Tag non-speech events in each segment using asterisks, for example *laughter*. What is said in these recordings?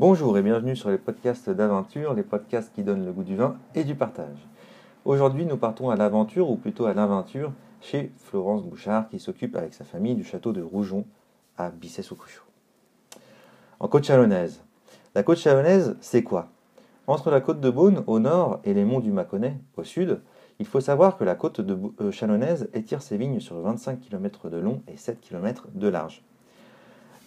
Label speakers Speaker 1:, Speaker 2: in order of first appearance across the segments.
Speaker 1: Bonjour et bienvenue sur les podcasts d'aventure, les podcasts qui donnent le goût du vin et du partage. Aujourd'hui, nous partons à l'aventure, ou plutôt à l'aventure, chez Florence Bouchard qui s'occupe avec sa famille du château de Rougon à Bissey-sous-Cruchot. En côte chalonnaise. La côte chalonnaise, c'est quoi? Entre la côte de Beaune au nord et les monts du Mâconnais au sud, il faut savoir que la côte euh, chalonnaise étire ses vignes sur 25 km de long et 7 km de large.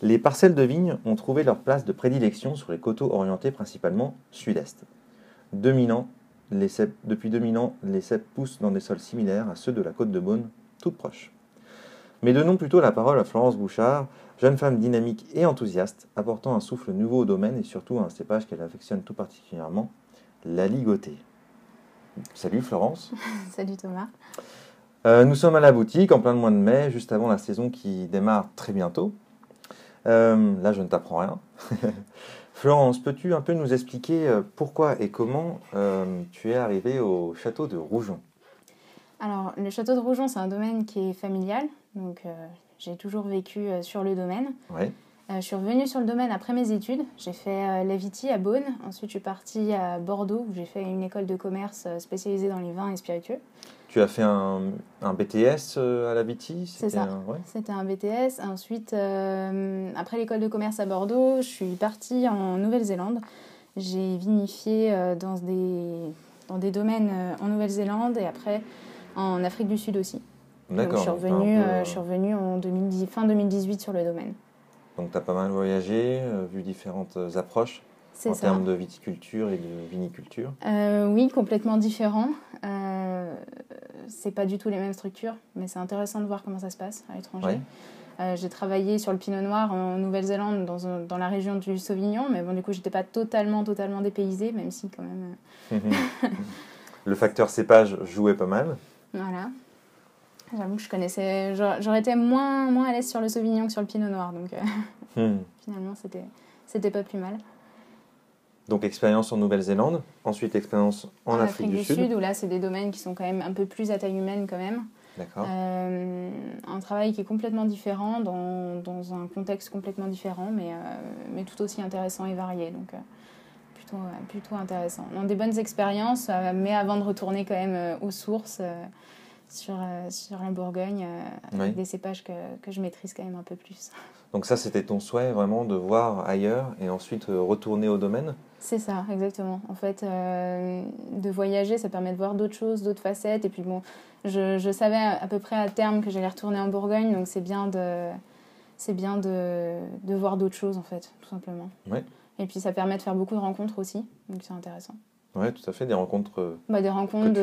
Speaker 1: Les parcelles de vignes ont trouvé leur place de prédilection sur les coteaux orientés principalement sud-est. depuis 2000 ans, les cèpes poussent dans des sols similaires à ceux de la côte de Beaune, toutes proches. Mais donnons plutôt la parole à Florence Bouchard, jeune femme dynamique et enthousiaste, apportant un souffle nouveau au domaine et surtout un cépage qu'elle affectionne tout particulièrement, la ligotée. Salut Florence. *laughs*
Speaker 2: Salut Thomas.
Speaker 1: Euh, nous sommes à la boutique en plein mois de mai, juste avant la saison qui démarre très bientôt. Euh, là, je ne t'apprends rien. *laughs* Florence, peux-tu un peu nous expliquer euh, pourquoi et comment euh, tu es arrivée au château de Rougon?
Speaker 2: Alors, le château de Rougon, c'est un domaine qui est familial. Donc, j'ai toujours vécu sur le domaine.
Speaker 1: Ouais.
Speaker 2: je suis revenue sur le domaine après mes études. J'ai fait la Viti à Beaune. Ensuite, je suis partie à Bordeaux où j'ai fait une école de commerce spécialisée dans les vins et spiritueux.
Speaker 1: Tu as fait un, un BTS euh, à la Viti?
Speaker 2: C'est ça. C'était un BTS. Ensuite, euh, après l'école de commerce à Bordeaux, je suis partie en Nouvelle-Zélande. J'ai vinifié euh, dans, des, dans des domaines en Nouvelle-Zélande et après en Afrique du Sud aussi.
Speaker 1: D'accord.
Speaker 2: Je suis revenue, je suis revenue en 2010, fin 2018 sur le domaine.
Speaker 1: Donc tu as pas mal voyagé, vu différentes approches en termes de viticulture et de viniculture
Speaker 2: euh, Oui, complètement différent. Euh, c'est pas du tout les mêmes structures, mais c'est intéressant de voir comment ça se passe à l'étranger. Euh, j'ai travaillé sur le Pinot Noir en Nouvelle-Zélande, dans, dans, la région du Sauvignon, mais bon, du coup, j'étais pas totalement, totalement dépaysée, même si quand même.
Speaker 1: Euh, *laughs* le facteur cépage jouait pas mal.
Speaker 2: Voilà. J'avoue que je connaissais. J'aurais été moins, moins à l'aise sur le Sauvignon que sur le Pinot Noir, donc hmm. *laughs* finalement, c'était, c'était pas plus mal.
Speaker 1: Donc expérience en Nouvelle-Zélande, ensuite expérience en, Afrique, du, Sud.
Speaker 2: où là c'est des domaines qui sont quand même un peu plus à taille humaine quand même.
Speaker 1: D'accord.
Speaker 2: Euh, un travail qui est complètement différent, dans, dans un contexte complètement différent, mais, euh, mais tout aussi intéressant et varié. Donc euh, plutôt, plutôt intéressant. Donc, des bonnes expériences, mais avant de retourner quand même aux sources sur, sur la Bourgogne, avec des cépages que, que je maîtrise quand même un peu plus.
Speaker 1: Donc ça, c'était ton souhait vraiment de voir ailleurs et ensuite retourner au domaine?
Speaker 2: C'est ça, exactement. En fait, euh, de voyager, ça permet de voir d'autres choses, d'autres facettes. Et puis bon, je, je, savais à peu près à terme que j'allais retourner en Bourgogne, donc c'est bien de, c'est bien de, de voir d'autres choses en fait, tout simplement.
Speaker 1: Ouais.
Speaker 2: Et puis ça permet de faire beaucoup de rencontres aussi, donc c'est intéressant.
Speaker 1: Oui, tout à fait, des rencontres. Euh,
Speaker 2: bah, des rencontres.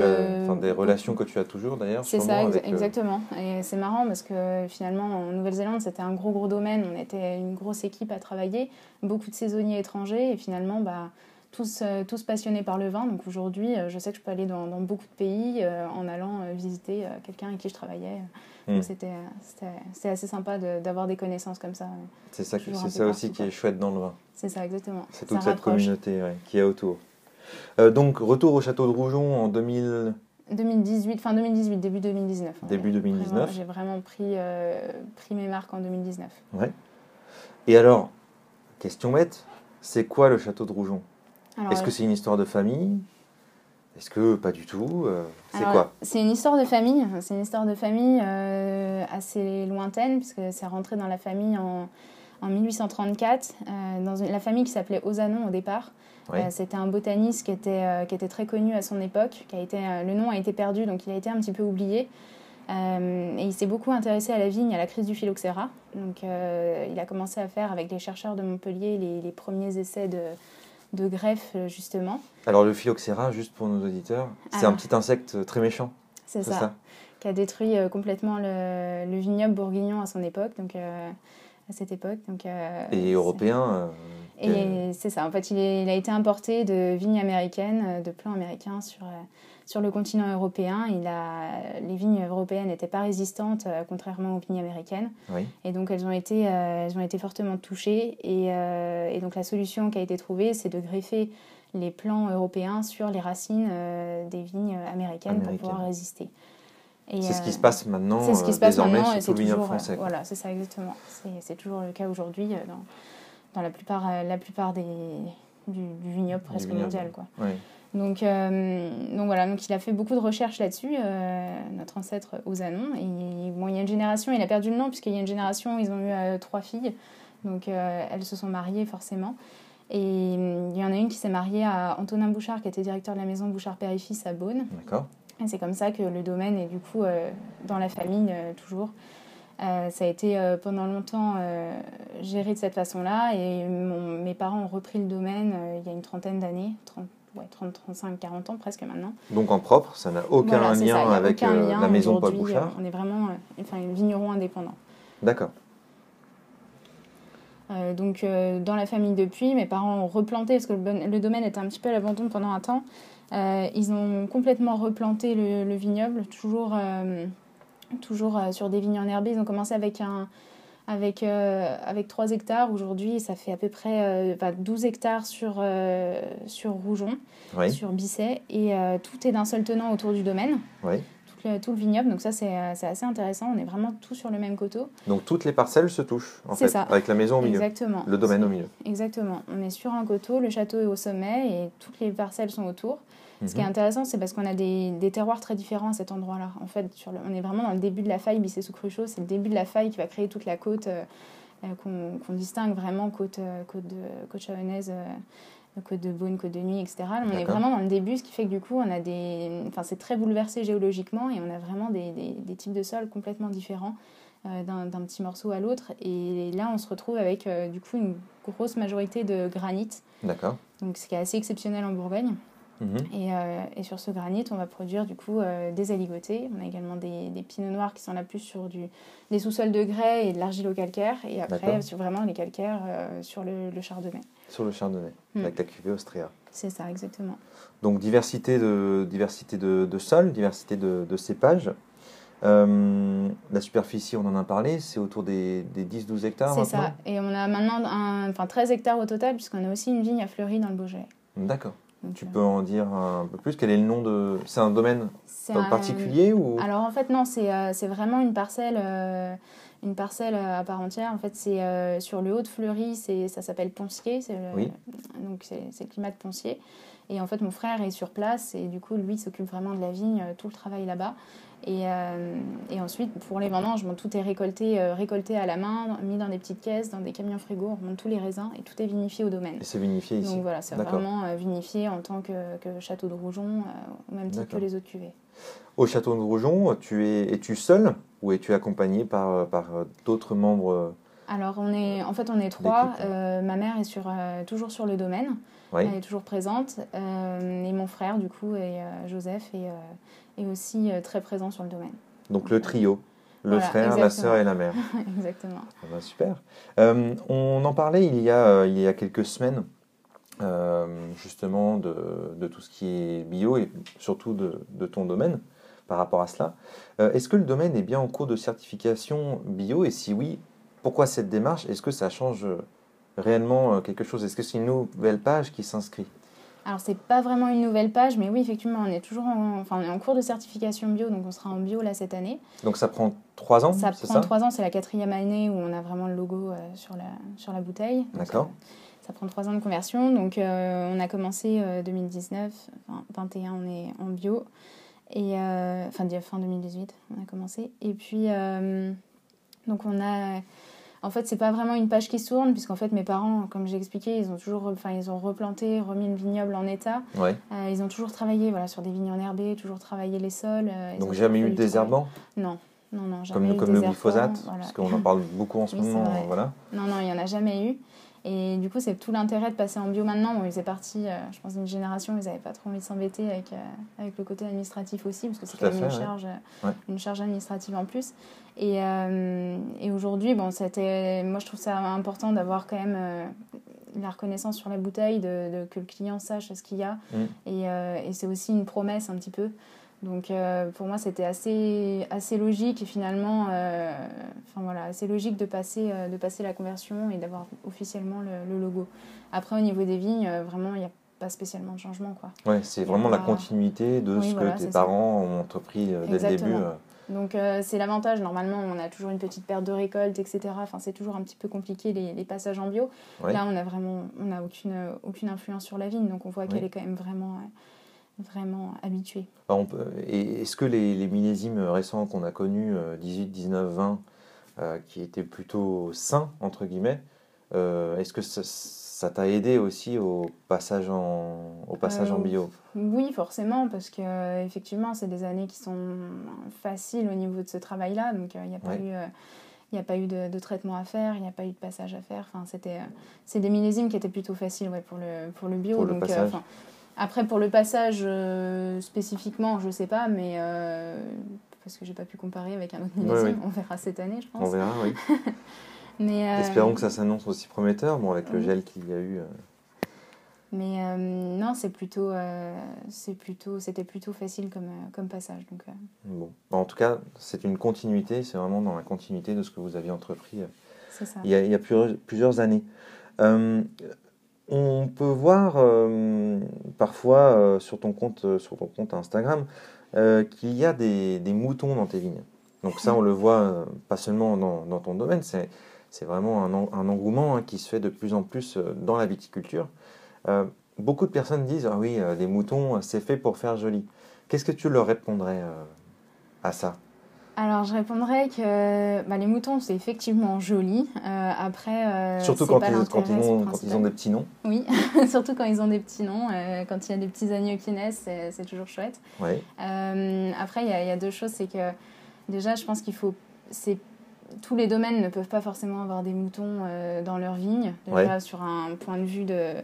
Speaker 1: des relations que tu as toujours d'ailleurs.
Speaker 2: C'est ça, euh, exactement. Et c'est marrant parce que finalement, en Nouvelle-Zélande, c'était un gros, gros domaine. On était une grosse équipe à travailler, beaucoup de saisonniers étrangers et finalement, bah, tous, euh, tous passionnés par le vin. Donc aujourd'hui, je sais que je peux aller dans, dans beaucoup de pays en allant visiter quelqu'un avec qui je travaillais. Hmm. C'était assez sympa d'avoir des connaissances comme ça.
Speaker 1: C'est ça, c'est ça aussi qui est chouette dans le vin.
Speaker 2: C'est ça, exactement.
Speaker 1: C'est toute cette communauté qui est autour. Euh, donc, retour au château de Rougon en 2000...
Speaker 2: 2018, fin 2018, début 2019.
Speaker 1: Début 2019.
Speaker 2: J'ai vraiment pris, euh, pris mes marques en 2019.
Speaker 1: Ouais. Et alors, question bête, c'est quoi le château de Rougon? Est-ce que euh, c'est une histoire de famille? Est-ce que pas du tout C'est quoi?
Speaker 2: C'est une histoire de famille. C'est une histoire de famille assez lointaine, puisque c'est rentré dans la famille en, en 1834, dans la famille qui s'appelait Osanon au départ. Euh, c'était un botaniste qui était, euh, qui était très connu à son époque. Qui a été, euh, le nom a été perdu, donc il a été un petit peu oublié. et il s'est beaucoup intéressé à la vigne, à la crise du phylloxéra. Donc il a commencé à faire avec les chercheurs de Montpellier les, les premiers essais de, de greffe, justement.
Speaker 1: Alors le phylloxéra, juste pour nos auditeurs, c'est un petit insecte très méchant.
Speaker 2: C'est ça, qui a détruit complètement le, le, vignoble bourguignon à son époque. Donc à cette époque. Donc,
Speaker 1: et européen
Speaker 2: et c'est ça. En fait, il, il, a été importé de vignes américaines, euh, de plants américains sur, euh, sur le continent européen. Il a, les vignes européennes n'étaient pas résistantes, euh, contrairement aux vignes américaines. Et donc, elles ont été, elles ont été fortement touchées. Et, et, donc, la solution qui a été trouvée, c'est de greffer les plants européens sur les racines des vignes américaines, pour pouvoir résister.
Speaker 1: C'est ce qui se passe maintenant, ce qui se passe désormais, maintenant, sur tout le vignoble français.
Speaker 2: Voilà, c'est ça exactement. C'est toujours le cas aujourd'hui dans dans la plupart, la plupart des, du, vignoble presque mondial. Quoi. Donc, donc voilà, donc il a fait beaucoup de recherches là-dessus, notre ancêtre Ozanon. Et bon, il y a une génération, il a perdu le nom, puisqu'il y a une génération, ils ont eu trois filles. Donc elles se sont mariées forcément. Et il y en a une qui s'est mariée à Antonin Bouchard, qui était directeur de la maison Bouchard Père et Fils à Beaune.
Speaker 1: D'accord.
Speaker 2: Et c'est comme ça que le domaine est du coup dans la famille toujours. Euh, ça a été euh, pendant longtemps euh, géré de cette façon-là et mes parents ont repris le domaine il y a une trentaine d'années, 30, ouais, 30, 35, 40 ans presque maintenant.
Speaker 1: Donc en propre, ça n'a aucun lien avec la maison Paul Bouchard
Speaker 2: On est vraiment enfin, vigneron indépendant.
Speaker 1: D'accord.
Speaker 2: donc dans la famille depuis, mes parents ont replanté parce que le, domaine était un petit peu à l'abandon pendant un temps. ils ont complètement replanté le, le vignoble, toujours toujours euh, sur des vignes enherbées. Ils ont commencé avec, un, avec, euh, avec 3 hectares. Aujourd'hui, ça fait à peu près 12 euh, hectares sur, sur Rougon, sur Bisset. Et tout est d'un seul tenant autour du domaine. Tout le, tout, le, vignoble. Donc ça, c'est assez intéressant. On est vraiment tous sur le même coteau.
Speaker 1: Donc toutes les parcelles se touchent, en fait, ça. avec la maison au milieu.
Speaker 2: Exactement.
Speaker 1: Le domaine au milieu.
Speaker 2: Exactement. On est sur un coteau, le château est au sommet et toutes les parcelles sont autour. Ce qui est mhm. intéressant, c'est parce qu'on a des, des, terroirs très différents à cet endroit-là. En fait, sur on est vraiment dans le début de la faille bissé sous cruchot C'est le début de la faille qui va créer toute la côte euh, euh, qu'on distingue vraiment, côte, euh, côte, de, côte chavonnaise, côte de Beaune, côte de Nuit, etc. On est vraiment dans le début, ce qui fait que du coup, on a des... Enfin, c'est très bouleversé géologiquement et on a vraiment des, des, des types de sols complètement différents. d'un petit morceau à l'autre. Et là, on se retrouve avec du coup une grosse majorité de granit.
Speaker 1: D'accord.
Speaker 2: Donc, ce qui est assez exceptionnel en Bourgogne. Mhm. Et, euh, et, sur ce granit, on va produire du coup euh, des aligotés. On a également des, des, pinots noirs qui sont là plus sur du, des sous-sols de grès et de l'argilo-calcaire. Et après, sur vraiment les calcaires euh, sur le, chardonnay.
Speaker 1: Sur le chardonnay, mm. avec la cuvée Austria.
Speaker 2: C'est ça, exactement.
Speaker 1: Donc diversité de, diversité de, de sols, diversité de, de cépages. la superficie, on en a parlé, c'est autour des, des 10-12 hectares.
Speaker 2: C'est ça. Et on a maintenant un, enfin, 13 hectares au total, puisqu'on a aussi une vigne à Fleury dans le Beaujolais.
Speaker 1: D'accord tu peux en dire un peu plus? Quel est le nom de. C'est un domaine particulier ou?
Speaker 2: Alors en fait, non, c'est euh, vraiment une parcelle. Euh, une parcelle à part entière. En fait, c'est euh, sur le haut de Fleury, ça s'appelle Poncier. oui. Donc, c'est le climat de Poncier. Et en fait, mon frère est sur place et du coup, lui s'occupe vraiment de la vigne, tout le travail là-bas. Et, euh, et, ensuite, pour les vendanges, bon, tout est récolté, euh, récolté à la main, mis dans des petites caisses, dans des camions frigo, on remonte tous les raisins et tout est vinifié au domaine.
Speaker 1: Et c'est vinifié ici
Speaker 2: Donc voilà, c'est vraiment euh, vinifié en tant que, que château de Rougon, au même titre que les autres cuvées.
Speaker 1: Au château de tu es, es-tu seul ou es-tu accompagné par, par d'autres membres
Speaker 2: alors, on est, en fait, on est trois. ma mère est sur, toujours sur le domaine. Elle est toujours présente. et mon frère, du coup, et Joseph, et, et aussi euh, très présent sur le domaine.
Speaker 1: Donc le trio, le frère, la sœur et la mère. *laughs*
Speaker 2: exactement.
Speaker 1: Ah bah, super. Euh, on en parlait il y a, euh, il y a quelques semaines, justement, de, de, tout ce qui est bio et surtout de, de ton domaine par rapport à cela. Est-ce que le domaine est bien en cours de certification bio? Et si oui, pourquoi cette démarche? Est-ce que ça change réellement quelque chose? Est-ce que c'est une nouvelle page qui s'inscrit?
Speaker 2: Alors, c'est pas vraiment une nouvelle page, mais oui, effectivement, on est toujours en, enfin, on est en cours de certification bio, donc on sera en bio là cette année.
Speaker 1: Donc, ça prend trois ans
Speaker 2: Ça prend trois ans, c'est la quatrième année où on a vraiment le logo euh, sur, la, sur la bouteille.
Speaker 1: D'accord.
Speaker 2: Ça, prend trois ans de conversion. Donc, euh, on a commencé 2019, euh, enfin, 21, on est en bio. Et, enfin, fin 2018, on a commencé. Et puis, donc, on a en fait, c'est pas vraiment une page qui tourne, puisqu'en fait, mes parents, comme j'ai expliqué, ils ont toujours, enfin, ils ont replanté, remis le vignoble en état.
Speaker 1: Ouais.
Speaker 2: Euh, ils ont toujours travaillé, voilà, sur des vignes enherbées, toujours travaillé les sols.
Speaker 1: Euh, Donc jamais eu de désherbant
Speaker 2: Non. Non, non,
Speaker 1: jamais comme,
Speaker 2: eu
Speaker 1: comme le glyphosate, parce qu'on en parle beaucoup en ce moment. Voilà.
Speaker 2: Non, non, il n'y en a jamais eu. Et du coup, c'est tout l'intérêt de passer en bio maintenant. Bon, ils faisaient partie, euh, je pense, d'une génération, ils n'avaient pas trop envie de s'embêter avec, euh, avec le côté administratif aussi, parce que c'est quand même une, charge, une charge administrative en plus. Et, euh, et aujourd'hui, bon, c'était, moi, je trouve ça important d'avoir quand même la reconnaissance sur la bouteille, de, que le client sache ce qu'il y a. Mm. Et, et c'est aussi une promesse un petit peu. Donc euh, pour moi, c'était assez, assez logique et finalement, euh, enfin voilà, assez logique de passer, euh, de passer la conversion et d'avoir officiellement le, logo. Après, au niveau des vignes, vraiment, il n'y a pas spécialement de changement. Quoi.
Speaker 1: Ouais, c'est vraiment la continuité de ce que tes parents ont entrepris dès le début.
Speaker 2: Donc c'est l'avantage. Normalement, on a toujours une petite perte de récolte, etc. Enfin, c'est toujours un petit peu compliqué les, les passages en bio. Là, on a vraiment, on n'a aucune, aucune influence sur la vigne, donc on voit qu'elle est quand même vraiment vraiment habituée.
Speaker 1: Et est-ce que les, les, millésimes récents qu'on a connus, 18, 19, 20, qui étaient plutôt sains, entre guillemets, est-ce que ça, t'a aidé aussi au passage en, au passage en euh, bio?
Speaker 2: Oui, forcément, parce que euh, effectivement, c'est des années qui sont faciles au niveau de ce travail-là. Donc, il n'y a pas eu. il a pas eu de, traitement à faire, il n'y a pas eu de passage à faire. Enfin, c'était, c'est des millésimes qui étaient plutôt faciles ouais, pour, le, pour le bio. Pour donc, le après, pour le passage spécifiquement, je ne sais pas, mais parce que je n'ai pas pu comparer avec un autre millésime. On verra cette année, je pense.
Speaker 1: On verra, oui. *laughs* Euh, Espérons que ça s'annonce aussi prometteur, bon, avec le gel qu'il y a eu. Euh.
Speaker 2: Mais euh, non, c'est plutôt, c'est plutôt, c'était plutôt facile comme, comme passage. Donc,
Speaker 1: bon. En tout cas, c'est une continuité, c'est vraiment dans la continuité de ce que vous aviez entrepris Il, y a, il y a plusieurs, années. On peut voir parfois sur, ton compte, sur ton compte Instagram qu'il y a des, moutons dans tes vignes. Donc ça, on le voit pas seulement dans, ton domaine, c'est vraiment un, engouement hein, qui se fait de plus en plus euh, dans la viticulture. Euh, beaucoup de personnes disent Ah oui, euh, des moutons, c'est fait pour faire joli. Qu'est-ce que tu leur répondrais à ça?
Speaker 2: Alors, je répondrais que bah, les moutons, c'est effectivement joli. après,
Speaker 1: surtout quand, ils, quand, ils ont, quand, ils, ont, des petits noms.
Speaker 2: Oui, *laughs* surtout quand ils ont des petits noms. quand il y a des petits agneaux qui naissent, c'est toujours chouette.
Speaker 1: Ouais.
Speaker 2: après, il y, y, a deux choses. C'est que déjà, je pense qu'il faut. C'est tous les domaines ne peuvent pas forcément avoir des moutons euh, dans leur vigne. Déjà, sur un point de vue de,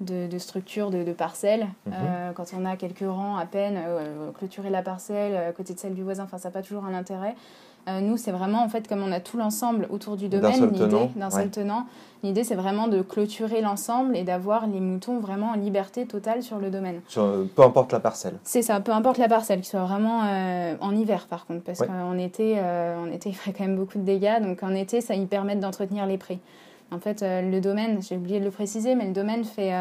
Speaker 2: de, structure, de, de parcelle. Mhm. Euh, quand on a quelques rangs à peine, euh, clôturer la parcelle à côté de celle du voisin, ça n'a pas toujours un intérêt. Euh, nous, c'est vraiment, en fait, comme on a tout l'ensemble autour du domaine, l'idée d'un seul tenant, l'idée, c'est vraiment de clôturer l'ensemble et d'avoir les moutons vraiment en liberté totale sur le domaine.
Speaker 1: peu importe la parcelle.
Speaker 2: C'est ça, peu importe la parcelle, qu'il soit vraiment euh, en hiver, par contre, parce qu'en été, euh, été, il ferait quand même beaucoup de dégâts. Donc, en été, ça y permet d'entretenir les prés. En fait, le domaine, j'ai oublié de le préciser, mais le domaine fait...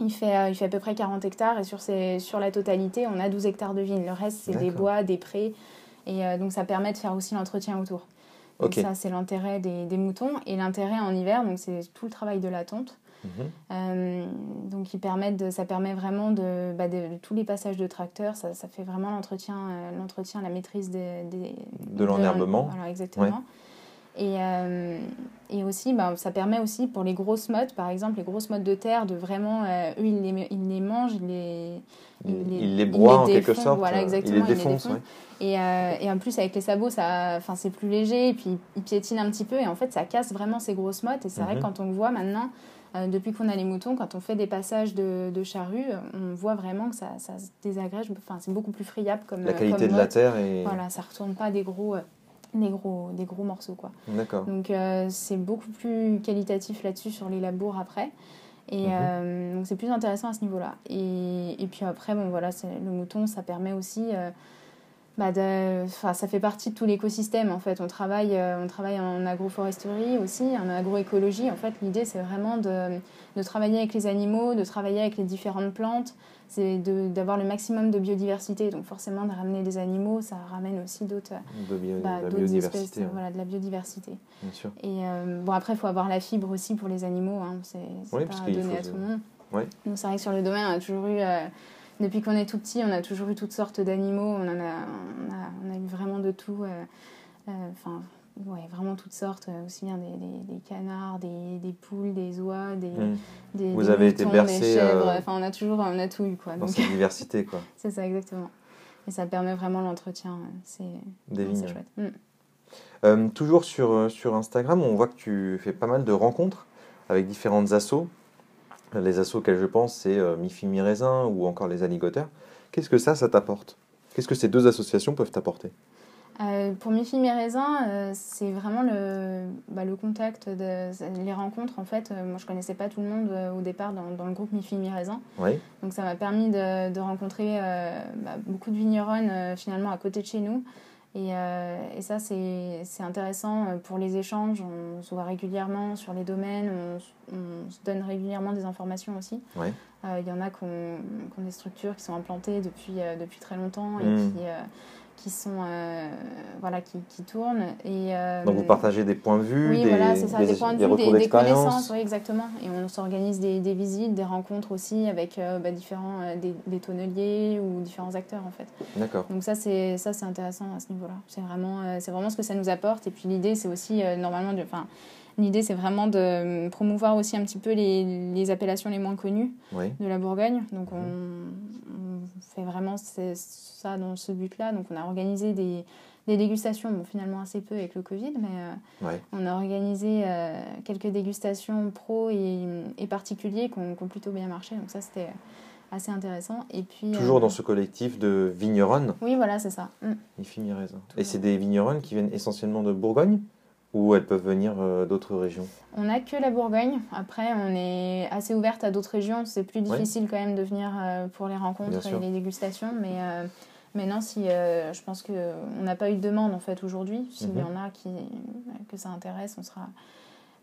Speaker 2: Il fait, il fait à peu près 40 hectares et sur, ces, sur la totalité, on a 12 hectares de vignes. Le reste, c'est des bois, des prés, et euh, donc ça permet de faire aussi l'entretien autour. Donc ça, c'est l'intérêt des, des, moutons. Et l'intérêt en hiver, donc c'est tout le travail de la tonte. Mhm. Euh, donc ils permettent de, ça permet vraiment de, bah de, tous les passages de tracteur, ça, ça fait vraiment l'entretien, euh, l'entretien, la maîtrise des, des
Speaker 1: de l'enherbement.
Speaker 2: Voilà, exactement. Et, euh, et aussi, bah, ça permet aussi pour les grosses mottes, par exemple, les grosses mottes de terre, de vraiment, eux, ils les, ils les mangent, ils les,
Speaker 1: ils les, broient en quelque sorte.
Speaker 2: Voilà, exactement. Ils les défoncent. et, euh, et, en plus, avec les sabots, ça, c'est plus léger, et puis ils piétinent un petit peu, et en fait, ça casse vraiment ces grosses mottes. Et c'est vrai que mhm. quand on voit maintenant, depuis qu'on a les moutons, quand on fait des passages de, de charrue, on voit vraiment que ça, ça se désagrège. Enfin, c'est beaucoup plus friable comme
Speaker 1: La qualité de la terre et...
Speaker 2: Voilà, ça retourne pas des gros des gros, des gros morceaux. Quoi.
Speaker 1: D'accord.
Speaker 2: Donc euh, c'est beaucoup plus qualitatif là-dessus sur les labours après. Et mhm. euh, donc c'est plus intéressant à ce niveau-là. Et, et, puis après, bon voilà, le mouton, ça permet aussi euh, bah ça fait partie de tout l'écosystème en fait. On travaille, euh, on travaille en agroforesterie aussi, en agroécologie. En fait, l'idée c'est vraiment de, de, travailler avec les animaux, de travailler avec les différentes plantes, c'est d'avoir le maximum de biodiversité. Donc forcément, de ramener des animaux, ça ramène aussi d'autres
Speaker 1: bah, espèces,
Speaker 2: voilà, de la biodiversité.
Speaker 1: Bien sûr.
Speaker 2: Et euh, bon après, il faut avoir la fibre aussi pour les animaux. Hein. C'est oui, pas donné à tout le monde. Donc c'est vrai que sur le domaine, on a toujours eu euh, depuis qu'on est tout petit, on a toujours eu toutes sortes d'animaux. On, en a, on, a, eu vraiment de tout. Euh, euh, enfin, ouais, vraiment toutes sortes, euh, aussi bien des, des, canards, des, des, poules, des oies, des, mmh. des
Speaker 1: Vous avez été bercé,
Speaker 2: des chèvres. Enfin, on a toujours, on a tout eu quoi.
Speaker 1: Dans cette *laughs* diversité quoi.
Speaker 2: c'est ça exactement. Et ça permet vraiment l'entretien. C'est chouette.
Speaker 1: Mmh. toujours sur, sur Instagram, on voit que tu fais pas mal de rencontres avec différentes assos. Les assos auxquels je pense, c'est euh, Mi-Fi Mi-Raisin ou encore les Alligoteurs. Qu'est-ce que ça, ça t'apporte? Qu'est-ce que ces deux associations peuvent t'apporter?
Speaker 2: Euh, pour Mi-Fi Mi-Raisin, euh, c'est vraiment le, bah, le contact, de, les rencontres. En fait, moi, je connaissais pas tout le monde au départ dans, dans, le groupe Mi-Fi Mi-Raisin.
Speaker 1: Oui.
Speaker 2: Donc, ça m'a permis de, de rencontrer bah, beaucoup de vigneronnes finalement à côté de chez nous. Et, et, ça, c'est intéressant pour les échanges. On se voit régulièrement sur les domaines, on, on se donne régulièrement des informations aussi.
Speaker 1: Ouais.
Speaker 2: Il y en a qui ont, des structures qui sont implantées depuis, depuis très longtemps et mmh. qui qui sont euh, voilà qui, qui, tournent et
Speaker 1: euh, donc vous partagez des points de vue
Speaker 2: oui des, voilà c'est ça des, points de vue des, des connaissances oui exactement. Et on s'organise des, visites des rencontres aussi avec euh, bah, différents des, tonneliers ou différents acteurs en fait.
Speaker 1: D'accord.
Speaker 2: Donc ça c'est ça c'est intéressant à ce niveau là c'est vraiment c'est vraiment ce que ça nous apporte. Et puis l'idée c'est aussi normalement enfin L'idée, c'est vraiment de promouvoir aussi un petit peu les, les appellations les moins connues de la Bourgogne. Donc, on, mhm. on fait vraiment ça dans ce but-là. Donc, on a organisé des, des dégustations, bon, finalement assez peu avec le Covid, mais euh, on a organisé euh, quelques dégustations pro et, et particuliers qui ont, plutôt bien marché. Donc, ça, c'était assez intéressant. Et puis,
Speaker 1: Toujours dans euh, ce collectif de vigneronnes
Speaker 2: Oui, voilà, c'est ça.
Speaker 1: Mm. Et c'est des vigneronnes qui viennent essentiellement de Bourgogne? Ou elles peuvent venir euh, d'autres régions
Speaker 2: On n'a que la Bourgogne. Après, on est assez ouverte à d'autres régions. C'est plus difficile quand même de venir euh, pour les rencontres et les dégustations. Mais euh, maintenant, si, je pense qu'on n'a pas eu de demande en fait aujourd'hui. S'il y mhm. en a qui, que ça intéresse, on sera,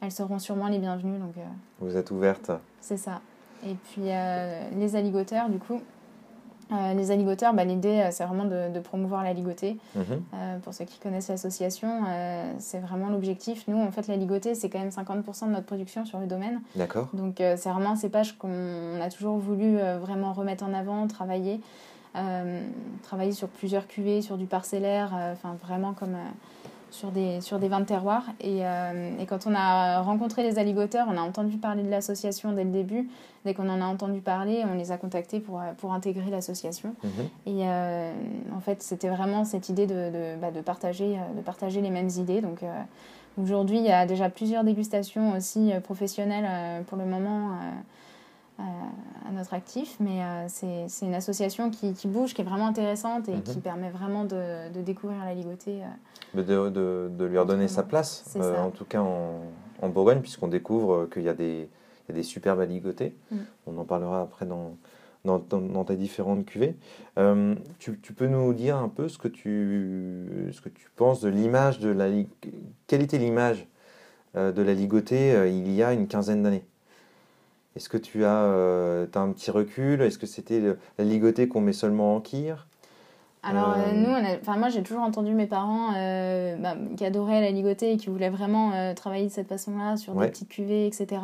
Speaker 2: elles seront sûrement les bienvenues. Donc,
Speaker 1: Vous êtes ouverte
Speaker 2: C'est ça. Et puis les aligoteurs, du coup, euh, les aligoteurs, bah, l'idée, euh, c'est vraiment de, promouvoir la ligotée. Mhm. Euh, pour ceux qui connaissent l'association, c'est vraiment l'objectif. Nous, en fait, la ligotée, c'est quand même 50% de notre production sur le domaine.
Speaker 1: D'accord.
Speaker 2: Donc, c'est vraiment un cépage qu'on a toujours voulu vraiment remettre en avant, travailler. travailler sur plusieurs cuvées, sur du parcellaire, enfin vraiment comme sur des, sur des vins de terroir. Et, euh, et, quand on a rencontré les alligoteurs, on a entendu parler de l'association dès le début. Dès qu'on en a entendu parler, on les a contactés pour, pour intégrer l'association. Mhm. Et euh, en fait, c'était vraiment cette idée de, de, bah, de, partager, euh, de partager les mêmes idées. Donc aujourd'hui, il y a déjà plusieurs dégustations aussi professionnelles pour le moment à notre actif, mais euh, c'est une association qui, qui, bouge, qui est vraiment intéressante et qui mhm. permet vraiment de, de découvrir la ligotée.
Speaker 1: Euh, de, de, de, lui redonner sa place, euh, en tout cas en, en Bourgogne, puisqu'on découvre qu'il y, a des, y a des superbes ligotées. Mm. On en parlera après dans, dans, dans, tes différentes cuvées. tu, tu, peux nous dire un peu ce que tu, ce que tu penses de l'image de la... Quelle était l'image de la ligotée il y a une quinzaine d'années? Est-ce que tu as, euh, as, un petit recul? Est-ce que c'était la ligotée qu'on met seulement en kir?
Speaker 2: Alors, euh, nous, enfin, moi, j'ai toujours entendu mes parents euh, bah, qui adoraient la ligotée et qui voulaient vraiment travailler de cette façon-là, sur des petites cuvées, etc.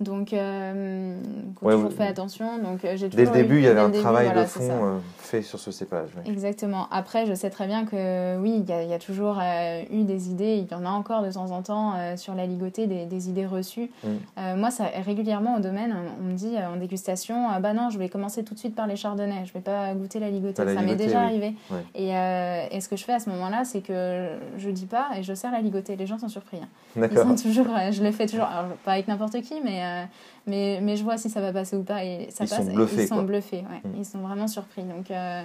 Speaker 2: Donc, euh, ouais, toujours fait attention. Donc,
Speaker 1: euh, j'ai Dès le début, il y avait un travail de fond euh, fait sur ce cépage.
Speaker 2: Exactement. Après, je sais très bien que oui, il y, a toujours euh, eu des idées. Il y en a encore de temps en temps sur la ligotée, des, des idées reçues. Mm. moi, ça, régulièrement au domaine, on, me dit en dégustation bah non, je vais commencer tout de suite par les chardonnays. Je vais pas goûter la ligotée. ça m'est déjà arrivé. Et, et, ce que je fais à ce moment-là, c'est que je dis pas et je sers la ligotée. Les gens sont surpris. Hein. Ils sont toujours, je le fais toujours, alors, pas avec n'importe qui, mais euh, mais, mais je vois si ça va passer ou pas. Et ça
Speaker 1: ils
Speaker 2: passe,
Speaker 1: sont bluffés.
Speaker 2: Ils sont bluffés, ouais. Mm. Ils sont vraiment surpris. Donc, euh,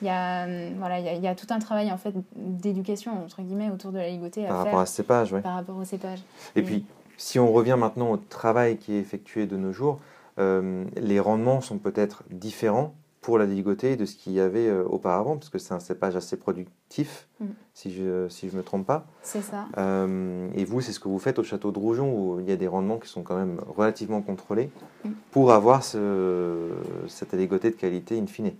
Speaker 2: il y, a, voilà, il, y a, y a tout un travail en fait, d'éducation, entre guillemets, autour de la ligotée
Speaker 1: par rapport à ce cépage,
Speaker 2: Par rapport au cépage.
Speaker 1: Et puis, si on revient maintenant au travail qui est effectué de nos jours, euh, les rendements sont peut-être différents pour la ligotée de ce qu'il y avait euh, auparavant, parce que c'est un cépage assez productif, mm. si je ne si je me trompe pas.
Speaker 2: C'est ça.
Speaker 1: Euh, et vous, c'est ce que vous faites au château de Roujon, où il y a des rendements qui sont quand même relativement contrôlés, mm. pour avoir ce, cette ligotée de qualité in fine.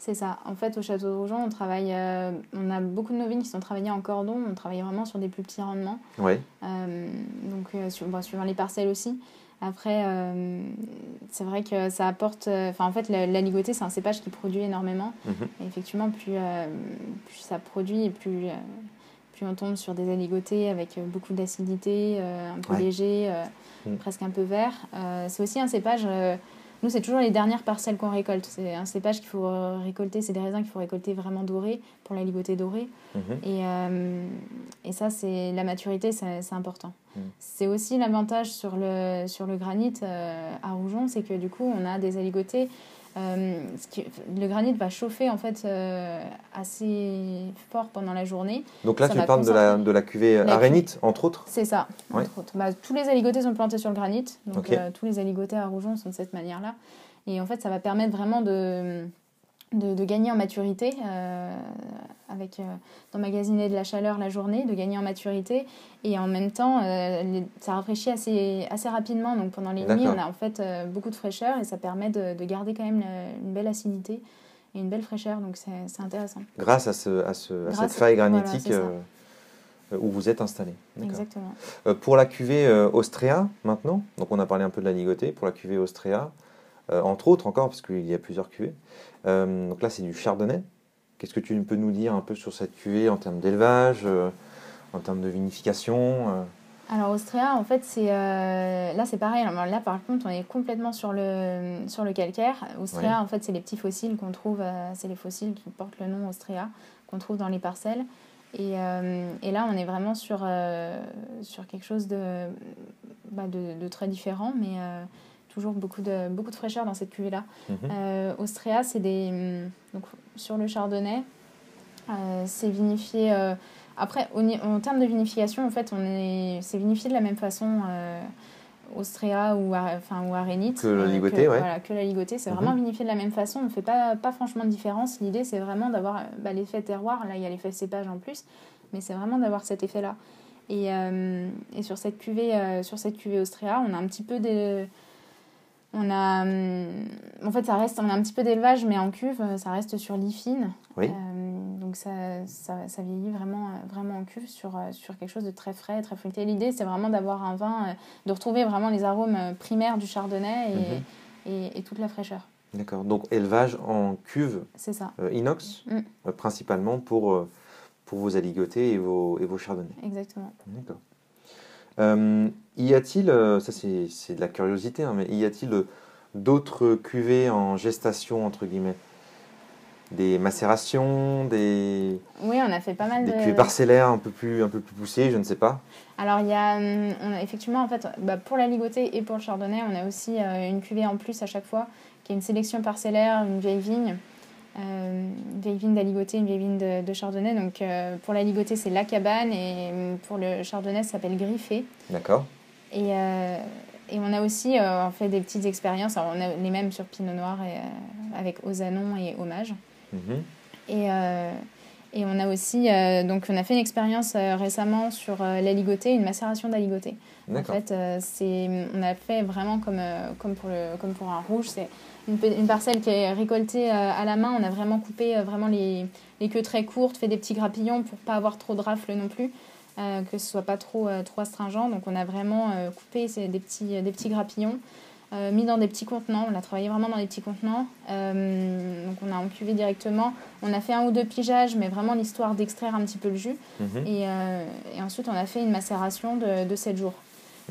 Speaker 2: C'est ça. En fait, au château de Roujon, on travaille, euh, on a beaucoup de nos vignes qui sont travaillées en cordon. On travaille vraiment sur des plus petits rendements.
Speaker 1: Oui.
Speaker 2: donc, sur, suivant les parcelles aussi. Après, euh, c'est vrai que ça apporte. Euh, enfin, en fait, la, ligotée, c'est un cépage qui produit énormément. Mhm. Et effectivement, plus, euh, plus, ça produit et plus, plus on tombe sur des aligotés avec beaucoup d'acidité, un peu léger, mhm. presque un peu vert. c'est aussi un cépage nous, c'est toujours les dernières parcelles qu'on récolte. C'est un cépage qu'il faut récolter, c'est des raisins qu'il faut récolter vraiment dorés pour la ligotée dorée. Mhm. Et, et, ça, c'est la maturité, c'est important. C'est aussi l'avantage sur le, sur le granit euh, à Rougon, c'est que du coup, on a des aligotés euh, le granit va chauffer en fait euh, assez fort pendant la journée.
Speaker 1: Donc là, tu parles de la, de la cuvée arénite, entre autres?
Speaker 2: C'est ça, entre autres. Bah, tous les aligotés sont plantés sur le granit, donc tous les aligotés à Rougon sont de cette manière-là. Et en fait, ça va permettre vraiment de, de, gagner en maturité avec d'emmagasiner de la chaleur la journée, de gagner en maturité. Et en même temps, ça rafraîchit assez, assez rapidement. Donc pendant les nuits, on a en fait beaucoup de fraîcheur et ça permet de, de garder quand même une belle acidité et une belle fraîcheur. Donc c'est intéressant.
Speaker 1: Grâce à, ce, à, ce, à cette faille granitique où vous êtes installé.
Speaker 2: Exactement.
Speaker 1: pour la cuvée Austria, maintenant, donc on a parlé un peu de la ligotée, pour la cuvée Austria, euh, entre autres encore, parce qu'il y a plusieurs cuvées. Euh, donc là, c'est du chardonnay. Qu'est-ce que tu peux nous dire un peu sur cette cuvée en termes d'élevage, euh, en termes de vinification
Speaker 2: alors Austria, en fait, c'est là c'est pareil. là, par contre, on est complètement sur le sur le calcaire. Austria, en fait, c'est les petits fossiles qu'on trouve. c'est les fossiles qui portent le nom Austria qu'on trouve dans les parcelles. Et, et, là, on est vraiment sur sur quelque chose de bah, de, de, très différent, mais toujours beaucoup de, beaucoup de fraîcheur dans cette cuvée-là. Euh, Austria, c'est des. Mm, donc, sur le chardonnay, euh, c'est vinifié. Euh, après, en termes de vinification, en fait, on est, c'est vinifié de la même façon. Austria ou, enfin, ou Arénite.
Speaker 1: Que la ligotée, ouais.
Speaker 2: Voilà, que la ligotée. C'est vraiment mhm. vinifié de la même façon. On ne fait pas, pas franchement de différence. L'idée, c'est vraiment d'avoir bah, l'effet terroir. Là, il y a l'effet cépage en plus. Mais c'est vraiment d'avoir cet effet-là. Et, et, sur, cette cuvée, sur cette cuvée Austria, on a un petit peu de on a, hum, en fait, ça reste, on a un petit peu d'élevage, mais en cuve, ça reste sur lit fine.
Speaker 1: Oui.
Speaker 2: Euh, donc ça, ça, ça, vieillit vraiment, vraiment en cuve sur, sur quelque chose de très frais, très fruité. L'idée, c'est vraiment d'avoir un vin, euh, de retrouver vraiment les arômes primaires du chardonnay et, mhm. et, toute la fraîcheur.
Speaker 1: D'accord. Donc élevage en cuve.
Speaker 2: C'est ça.
Speaker 1: Euh, inox, mm. principalement pour, pour vos aligotés et vos, et vos chardonnays.
Speaker 2: Exactement.
Speaker 1: D'accord. Euh, y a-t-il, euh, ça c'est de la curiosité, hein, mais y a-t-il euh, d'autres cuvées en gestation, entre guillemets? Des macérations, des.
Speaker 2: Oui, on a fait pas mal
Speaker 1: des de. cuvées parcellaires un peu plus, un peu plus poussées, je ne sais pas.
Speaker 2: Alors, il y a, hum, on a effectivement, en fait, bah, pour la ligotée et pour le chardonnay, on a aussi une cuvée en plus à chaque fois, qui est une sélection parcellaire, une vieille vigne, une vieille vigne d'aligoté, une vieille vigne de, chardonnay. Donc euh, pour la ligotée, c'est la cabane et euh, pour le chardonnay, ça s'appelle griffé.
Speaker 1: D'accord.
Speaker 2: Et, et, on a aussi on fait des petites expériences. Alors on a les mêmes sur Pinot Noir et, avec Osanon et Hommage. Mhm. Et, et on a aussi donc on a fait une expérience récemment sur la ligotée, une macération d'aligoté. En fait, c'est on a fait vraiment comme comme pour le comme pour un rouge, c'est une, parcelle qui est récoltée euh, à la main. On a vraiment coupé euh, vraiment les, les, queues très courtes, fait des petits grappillons pour pas avoir trop de rafles non plus, euh, que ce soit pas trop, trop astringent. Donc on a vraiment coupé des petits, des petits grappillons. mis dans des petits contenants. On a travaillé vraiment dans des petits contenants. donc on a encuvé directement. On a fait un ou deux pigeages, mais vraiment l'histoire d'extraire un petit peu le jus. Mhm. Et, et, ensuite on a fait une macération de, de 7 jours.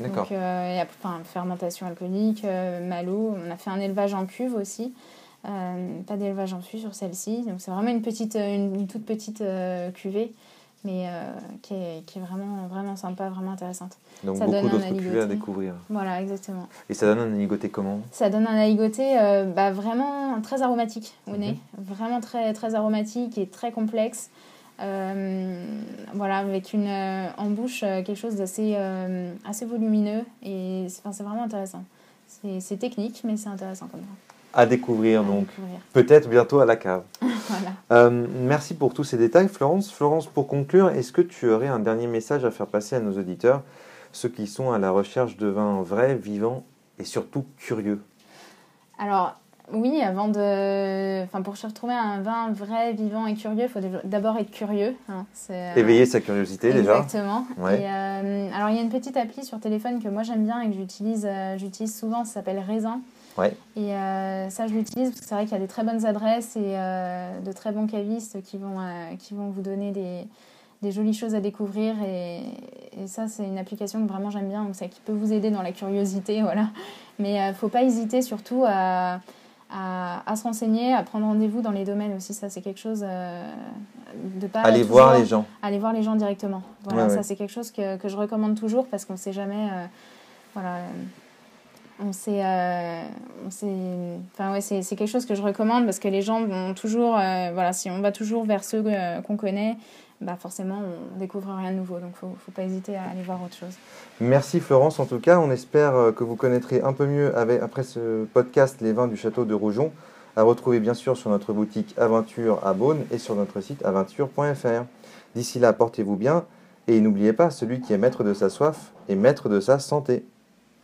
Speaker 2: Donc, euh, enfin, fermentation alcoolique, euh, malo. On a fait un élevage en cuve aussi. Euh, pas d'élevage en fût sur celle-ci. Donc, c'est vraiment une, petite, une, toute petite cuvée, mais qui, est, qui, est, vraiment, vraiment sympa, vraiment intéressante.
Speaker 1: Donc, ça beaucoup d'autres cuvées à découvrir.
Speaker 2: Voilà, exactement.
Speaker 1: Et ça donne un aligoté comment?
Speaker 2: Ça donne un aligoté bah, vraiment très aromatique au nez. Mhm. Vraiment très, très aromatique et très complexe. Euh, voilà, avec une, euh, en bouche euh, quelque chose d'assez assez volumineux et c'est vraiment intéressant. C'est technique, mais c'est intéressant comme ça.
Speaker 1: À découvrir donc, peut-être bientôt à la cave. *laughs*
Speaker 2: voilà.
Speaker 1: merci pour tous ces détails, Florence. Florence, pour conclure, est-ce que tu aurais un dernier message à faire passer à nos auditeurs, ceux qui sont à la recherche de vins vrais, vivants et surtout curieux?
Speaker 2: Alors, oui, avant de. Enfin, pour se retrouver un vin vrai, vivant et curieux, il faut d'abord être curieux. Hein.
Speaker 1: Euh, Éveiller sa curiosité déjà.
Speaker 2: Exactement. Euh, alors, il y a une petite appli sur téléphone que moi j'aime bien et que j'utilise euh, j'utilise souvent, ça s'appelle Raisin.
Speaker 1: Ouais.
Speaker 2: Et ça, je l'utilise parce que c'est vrai qu'il y a des très bonnes adresses et de très bons cavistes qui vont, qui vont vous donner des, des jolies choses à découvrir. Et, et ça, c'est une application que vraiment j'aime bien, donc ça qui peut vous aider dans la curiosité. *laughs* Voilà. Mais il ne faut pas hésiter surtout à à, se renseigner, à prendre rendez-vous dans les domaines aussi. Ça, c'est quelque chose euh, de pas.
Speaker 1: Aller voir les gens.
Speaker 2: Aller voir les gens directement. Voilà, ça, c'est quelque chose que, que, je recommande toujours parce qu'on ne sait jamais. Euh, voilà. On sait, euh, on sait, enfin ouais, c'est quelque chose que je recommande parce que les gens vont toujours, voilà, si on va toujours vers ceux qu'on connaît, bah, forcément, on découvre rien de nouveau. Donc, il ne faut pas hésiter à aller voir autre chose.
Speaker 1: Merci Florence, en tout cas. On espère euh, que vous connaîtrez un peu mieux après ce podcast les vins du château de Rougon. À retrouver bien sûr sur notre boutique Aventure à Beaune et sur notre site aventure.fr. D'ici là, portez-vous bien et n'oubliez pas, celui qui est maître de sa soif est maître de sa santé.